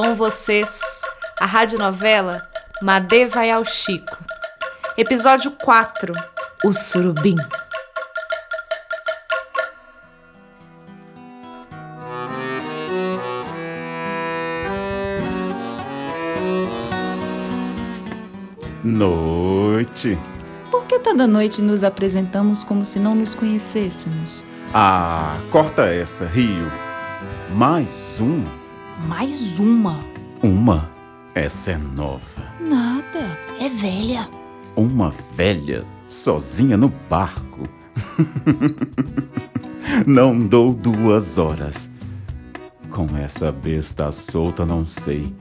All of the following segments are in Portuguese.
Com vocês, a radionovela Madê vai ao Chico. Episódio 4 O Surubim. Noite. Por que toda noite nos apresentamos como se não nos conhecêssemos? Ah, corta essa, Rio. Mais um? Mais uma? Uma? Essa é nova. Nada, é velha. Uma velha sozinha no barco. não dou duas horas. Com essa besta solta, não sei.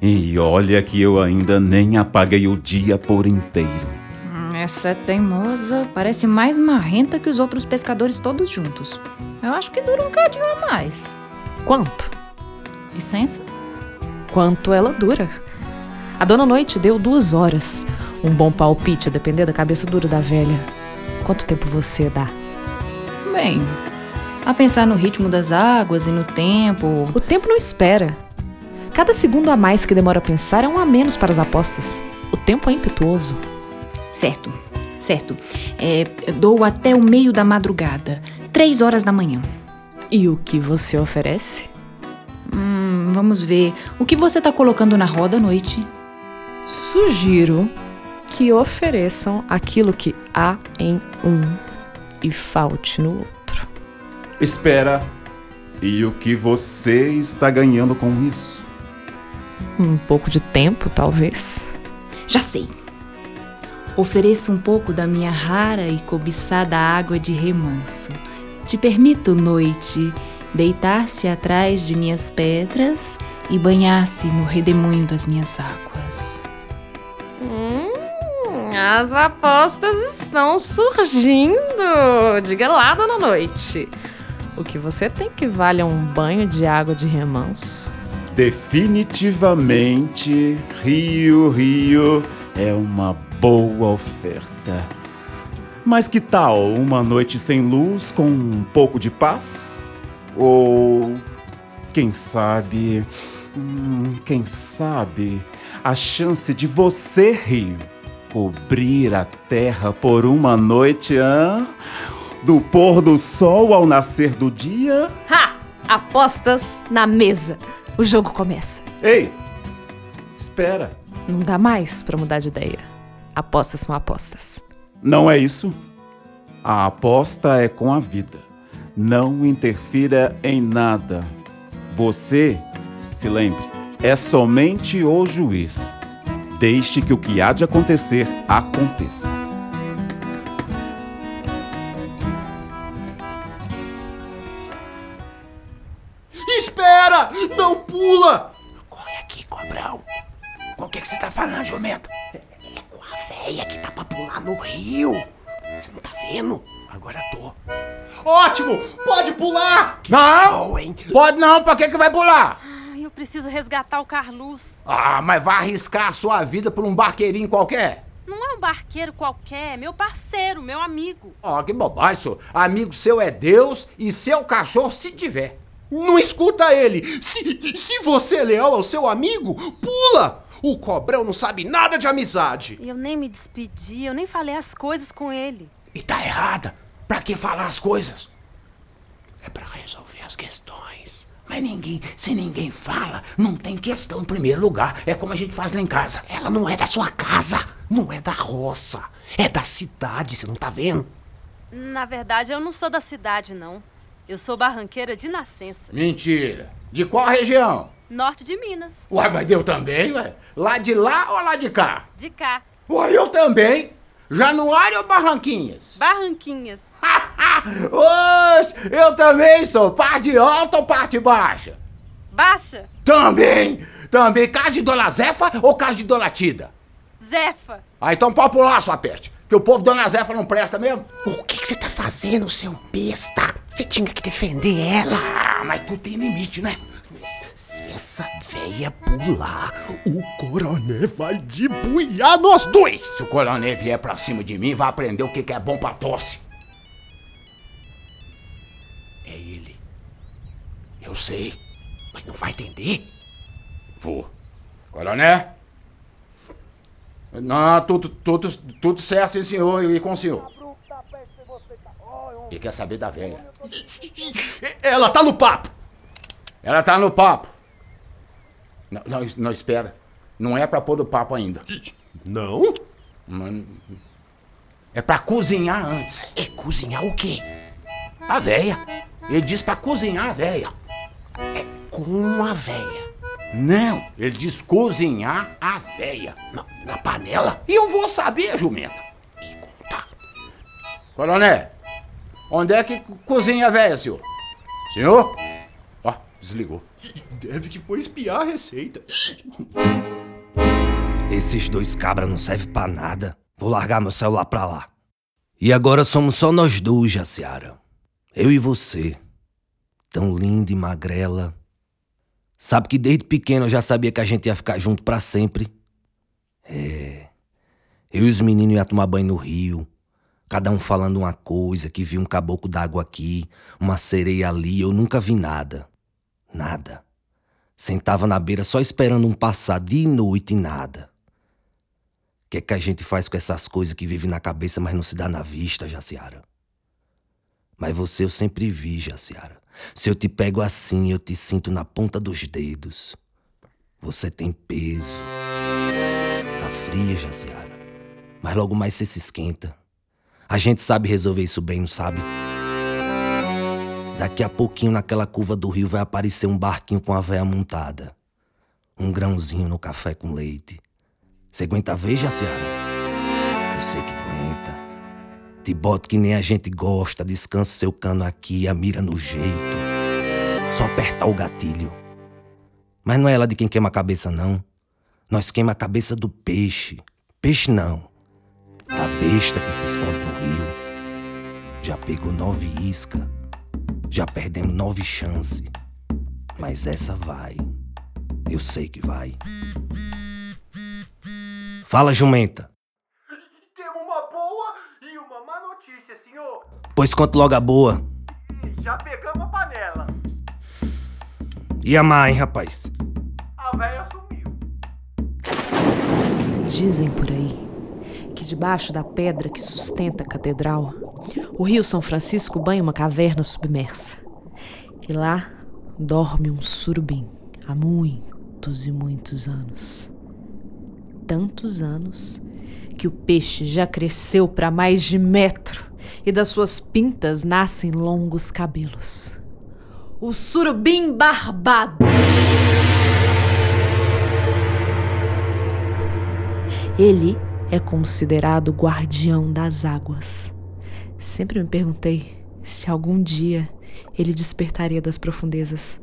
E olha que eu ainda nem apaguei o dia por inteiro. Hum, Essa é teimosa, parece mais marrenta que os outros pescadores todos juntos. Eu acho que dura um cadinho a mais. Quanto? Licença? Quanto ela dura? A dona Noite deu duas horas. Um bom palpite, a depender da cabeça dura da velha. Quanto tempo você dá? Bem, a pensar no ritmo das águas e no tempo. O tempo não espera. Cada segundo a mais que demora a pensar é um a menos para as apostas. O tempo é impetuoso. Certo, certo. É, dou até o meio da madrugada, três horas da manhã. E o que você oferece? Hum, vamos ver. O que você tá colocando na roda à noite? Sugiro que ofereçam aquilo que há em um e falte no outro. Espera. E o que você está ganhando com isso? Um pouco de tempo, talvez. Já sei. Ofereço um pouco da minha rara e cobiçada água de remanso. Te permito, noite, deitar-se atrás de minhas pedras e banhar-se no redemoinho das minhas águas. Hum, as apostas estão surgindo. Diga lá, dona Noite. O que você tem que vale é um banho de água de remanso. Definitivamente, Rio, Rio é uma boa oferta. Mas que tal uma noite sem luz com um pouco de paz? Ou, quem sabe, hum, quem sabe, a chance de você, Rio, cobrir a terra por uma noite, hã? Do pôr do sol ao nascer do dia? Ha! Apostas na mesa. O jogo começa. Ei, espera. Não dá mais pra mudar de ideia. Apostas são apostas. Não é isso. A aposta é com a vida. Não interfira em nada. Você, se lembre, é somente o juiz. Deixe que o que há de acontecer aconteça. Ótimo! Pode pular! Que Não! show, hein? Pode não, pra que que vai pular? Ai, eu preciso resgatar o Carlos. Ah, mas vai arriscar a sua vida por um barqueirinho qualquer? Não é um barqueiro qualquer, é meu parceiro, meu amigo. Ó, que bobagem, senhor. Amigo seu é Deus e seu cachorro se tiver. Não escuta ele! Se, se você é leal ao seu amigo, pula! O cobrão não sabe nada de amizade. E eu nem me despedi, eu nem falei as coisas com ele. E tá errada. Pra que falar as coisas? É pra resolver as questões. Mas ninguém, se ninguém fala, não tem questão em primeiro lugar. É como a gente faz lá em casa. Ela não é da sua casa, não é da roça, é da cidade, você não tá vendo? Na verdade, eu não sou da cidade, não. Eu sou barranqueira de nascença. Mentira. De qual região? Norte de Minas. Uai, mas eu também, ué. Lá de lá ou lá de cá? De cá. Uai, eu também. Januário ou Barranquinhas? Barranquinhas. Oxe, eu também sou. Parte alta ou parte baixa? Baixa. Também. Também. Casa de Dona Zefa ou casa de Dona Tida? Zefa. Ah, então pode pular, sua peste. Que o povo Dona Zefa não presta mesmo. O que, que você tá fazendo, seu besta? Você tinha que defender ela. Ah, mas tu tem limite, né? Essa véia pular, o coronel vai debuiar nós dois. Se o coronel vier pra cima de mim, vai aprender o que que é bom pra tosse. É ele. Eu sei. Mas não vai entender? Vou. Coronel? Não, tudo, tudo, tudo certo, sim, senhor, e com o senhor. E quer saber da velha? Ela tá no papo! Ela tá no papo. Não, não, não, espera. Não é pra pôr no papo ainda. Não? Não- É pra cozinhar antes. É cozinhar o quê? A véia. Ele diz pra cozinhar a véia. Com a véia. Não, ele diz cozinhar a véia. Na, na panela? E eu vou saber, jumenta. E contar. Coronel, onde é que co- cozinha a véia, senhor? Senhor? Desligou. Deve que foi espiar a receita. Esses dois cabras não servem pra nada. Vou largar meu celular pra lá. E agora somos só nós dois, Jaciara. Eu e você. Tão linda e magrela. Sabe que desde pequeno eu já sabia que a gente ia ficar junto pra sempre. É. Eu e os meninos ia tomar banho no rio. Cada um falando uma coisa, que viu um caboclo d'água aqui, uma sereia ali, eu nunca vi nada. Nada. Sentava na beira só esperando um passar dia e noite e nada. O que é que a gente faz com essas coisas que vive na cabeça, mas não se dá na vista, Jaciara? Mas você eu sempre vi, Jaciara. Se eu te pego assim, eu te sinto na ponta dos dedos. Você tem peso. Tá fria, Jaciara. Mas logo mais você se esquenta. A gente sabe resolver isso bem, não sabe? Daqui a pouquinho, naquela curva do rio, vai aparecer um barquinho com a véia montada. Um grãozinho no café com leite. Você aguenta ver, Jaciara? Eu sei que aguenta. Te boto que nem a gente gosta, descansa seu cano aqui, a mira no jeito. Só apertar o gatilho. Mas não é ela de quem queima a cabeça, não. Nós queima a cabeça do peixe. Peixe não. Da besta que se esconde no rio. Já pegou nove isca. Já perdemos nove chances. Mas essa vai. Eu sei que vai. Fala, jumenta. Temos uma boa e uma má notícia, senhor. Pois conta logo a boa. Já pegamos a panela. E a má, hein, rapaz? A véia sumiu. Dizem por aí que debaixo da pedra que sustenta a catedral, o rio São Francisco banha uma caverna submersa. E lá dorme um surubim há muitos e muitos anos. Tantos anos que o peixe já cresceu para mais de metro e das suas pintas nascem longos cabelos. O surubim barbado. Ele é considerado guardião das águas. Sempre me perguntei se algum dia ele despertaria das profundezas.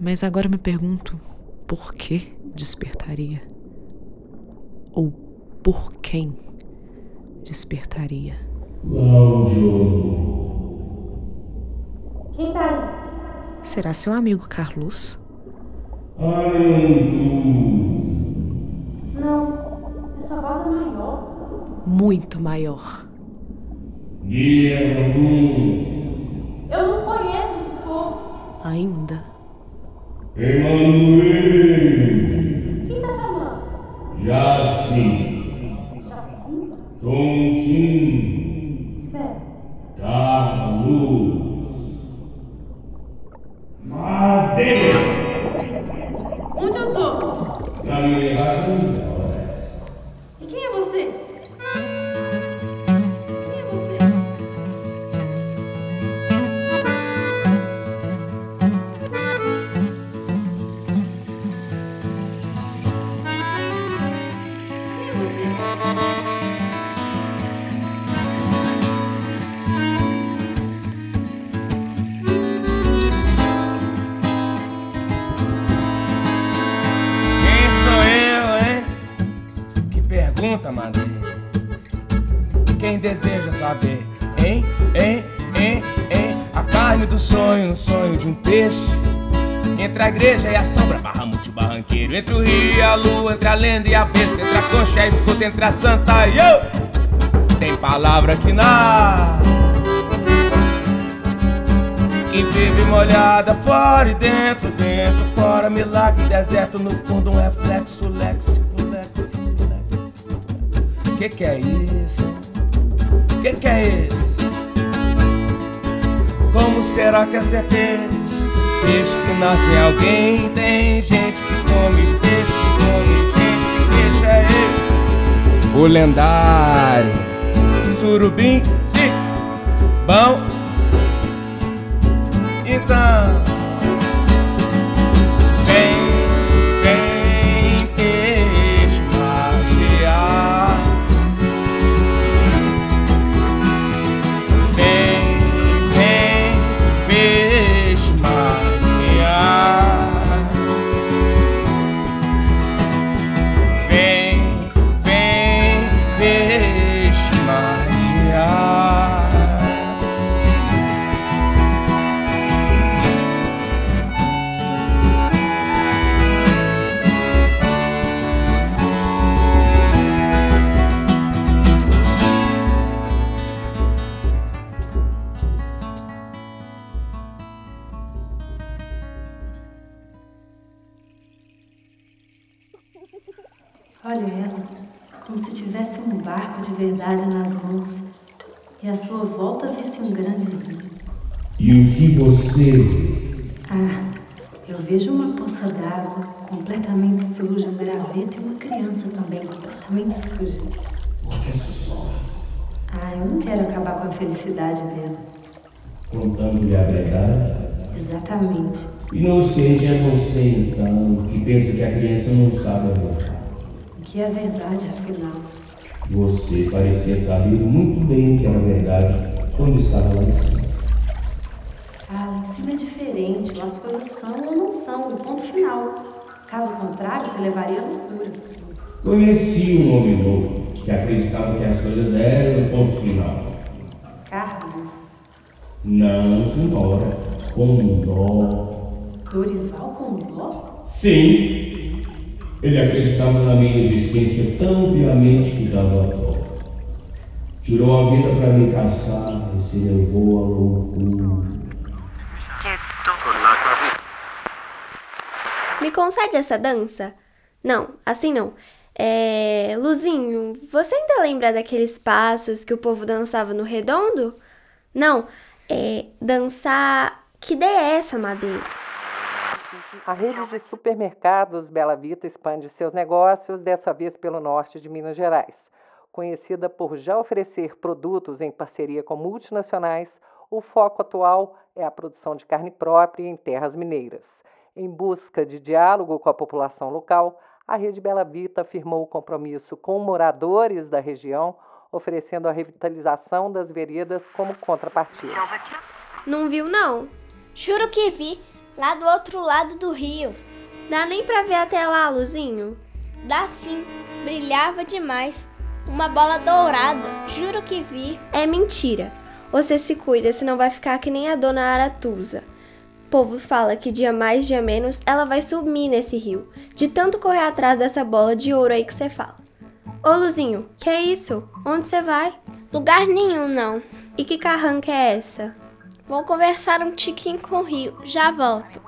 Mas agora me pergunto por que despertaria? Ou por quem despertaria? Quem tá aí? Será seu amigo Carlos? Não. Essa voz é maior. Muito maior. Eu não conheço esse povo. Ainda. Quem saber, hein, hein, hein, hein? A carne do sonho no sonho de um peixe. Entre a igreja e a sombra, barramute o barranqueiro. Entre o rio e a lua, entre a lenda e a besta. Entre a concha e a escuta, entre a santa e eu. Tem palavra que nasce. que vive molhada fora e dentro, dentro, fora. Milagre, deserto, no fundo, um reflexo, léxico, léxico, léxico. Que que é isso? Que que é isso? Como será que é ser peixe? Peixe que nasce alguém. Tem gente que come peixe, que come gente. Que peixe é esse? O lendário surubim, sim, bom. Então, sua volta visse um grande rio. E o que você vê? Ah, eu vejo uma poça d'água completamente suja, um graveto e uma criança também completamente suja. Por que sussurra? Ah, eu não quero acabar com a felicidade dela. Contando-lhe a verdade? Exatamente. Inocente é você, então, que pensa que a criança não sabe a verdade. O que é verdade, afinal? Você parecia saber muito bem o que era verdade quando estava lá em cima. Ah, lá em cima é diferente. As coisas são ou não são, ponto final. Caso contrário, você levaria à loucura. Conheci um homem louco que acreditava que as coisas eram o ponto final. Carlos, Não, senhora, com dó. Dorival com dó? Sim, ele acreditava na minha existência tão piamente que dava dó. Tirou a vida para me caçar e se levou à loucura. Me concede essa dança? Não, assim não. É. Luzinho, você ainda lembra daqueles passos que o povo dançava no redondo? Não, é. Dançar. Que ideia é essa, Madeira? A rede de supermercados Bela Vita expande seus negócios, dessa vez pelo norte de Minas Gerais. Conhecida por já oferecer produtos em parceria com multinacionais, o foco atual é a produção de carne própria em terras mineiras. Em busca de diálogo com a população local, a Rede Bela Vita firmou o compromisso com moradores da região, oferecendo a revitalização das veredas como contrapartida. Não viu, não? Juro que vi, lá do outro lado do rio. Dá nem pra ver até lá, Luzinho? Dá sim, brilhava demais. Uma bola dourada, juro que vi. É mentira. Você se cuida, senão vai ficar que nem a dona Aratusa. O povo fala que dia mais, dia menos, ela vai sumir nesse rio, de tanto correr atrás dessa bola de ouro aí que você fala. Ô Luzinho, que é isso? Onde você vai? Lugar nenhum, não. E que carranca é essa? Vou conversar um tiquinho com o rio, já volto.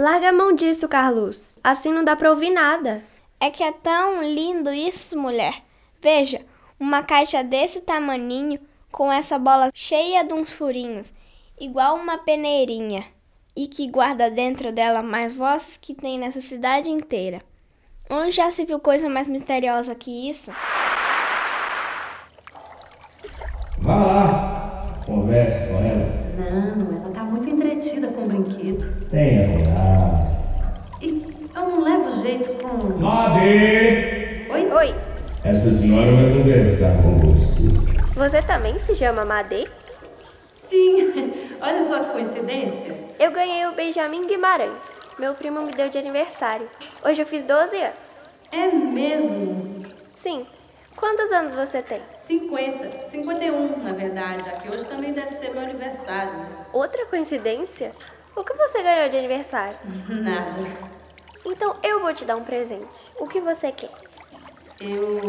Larga a mão disso, Carlos. Assim não dá pra ouvir nada. É que é tão lindo isso, mulher. Veja, uma caixa desse tamaninho com essa bola cheia de uns furinhos, igual uma peneirinha, e que guarda dentro dela mais vozes que tem nessa cidade inteira. Onde já se viu coisa mais misteriosa que isso? Vá lá, converse com ela. Não, ela tá muito entretida com o brinquedo. Tenha coragem. E eu não levo jeito com. Made! Oi? Oi, Essa senhora vai conversar com você. você também se chama Madê? Sim, olha só que coincidência. Eu ganhei o Benjamin Guimarães. Meu primo me deu de aniversário. Hoje eu fiz 12 anos. É mesmo? Sim. Quantos anos você tem? 50. 51, na verdade. Aqui hoje também deve ser meu aniversário. Outra coincidência? O que você ganhou de aniversário? Nada. Então eu vou te dar um presente. O que você quer? Eu.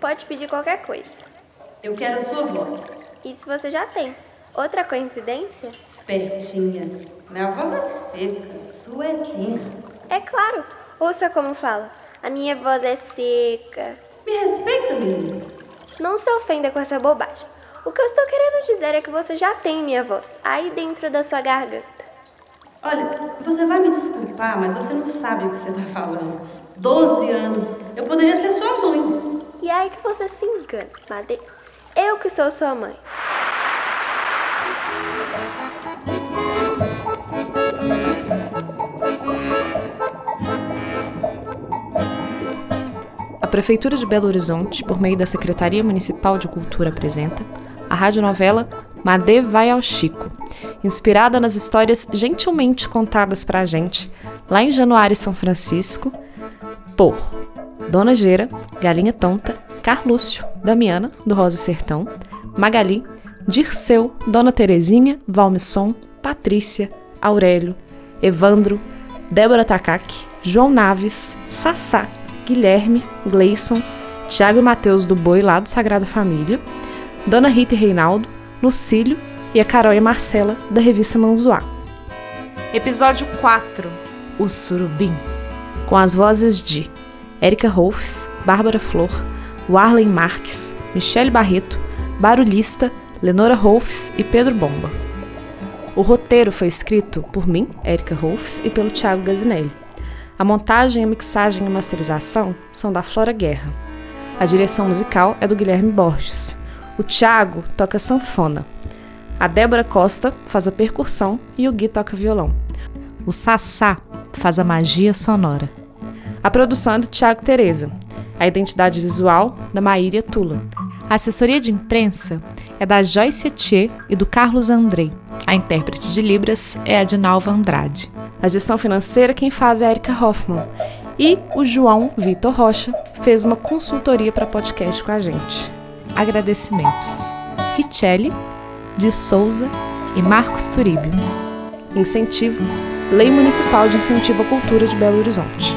Pode pedir qualquer coisa. Eu quero a sua voz. Isso você já tem. Outra coincidência? Espertinha. Minha voz é seca, sua é terra. É claro. Ouça como fala. A minha voz é seca. Me respeita, menina. Não se ofenda com essa bobagem. O que eu estou querendo dizer é que você já tem minha voz aí dentro da sua garganta. Olha, você vai me desculpar, mas você não sabe o que você está falando. Doze anos. Eu poderia ser sua mãe. E é aí que você se engana, Madeira. Eu que sou sua mãe. A Prefeitura de Belo Horizonte, por meio da Secretaria Municipal de Cultura, apresenta a radionovela Madê Vai ao Chico, inspirada nas histórias gentilmente contadas pra gente lá em Januário, São Francisco, por Dona Gera, Galinha Tonta, Carlúcio, Damiana, do Rosa Sertão, Magali, Dirceu, Dona Terezinha, Valmisson, Patrícia, Aurélio, Evandro, Débora Takaki, João Naves, Sassá, Guilherme, Gleison, Tiago e Mateus do Boi lá do Sagrada Família, Dona Rita e Reinaldo, Lucílio e a Carol e a Marcela da revista Manzoá. Episódio 4 O Surubim com as vozes de Érica Rolfs, Bárbara Flor, Warlen Marques, Michele Barreto, Barulhista, Lenora Rolfs e Pedro Bomba. O roteiro foi escrito por mim, Érica Rolfs, e pelo Thiago Gazinelli. A montagem, a mixagem e a masterização são da Flora Guerra. A direção musical é do Guilherme Borges. O Thiago toca sanfona. A Débora Costa faz a percussão e o Gui toca violão. O Sassá faz a magia sonora. A produção é do Thiago Tereza. A identidade visual da Maíria Tula. A assessoria de imprensa é da Joyce Etier e do Carlos Andrei. A intérprete de Libras é a de Nalva Andrade. A gestão financeira quem faz é a Erika Hoffman. E o João Vitor Rocha fez uma consultoria para podcast com a gente. Agradecimentos. Richelle, de Souza e Marcos Turíbio. Incentivo Lei Municipal de Incentivo à Cultura de Belo Horizonte.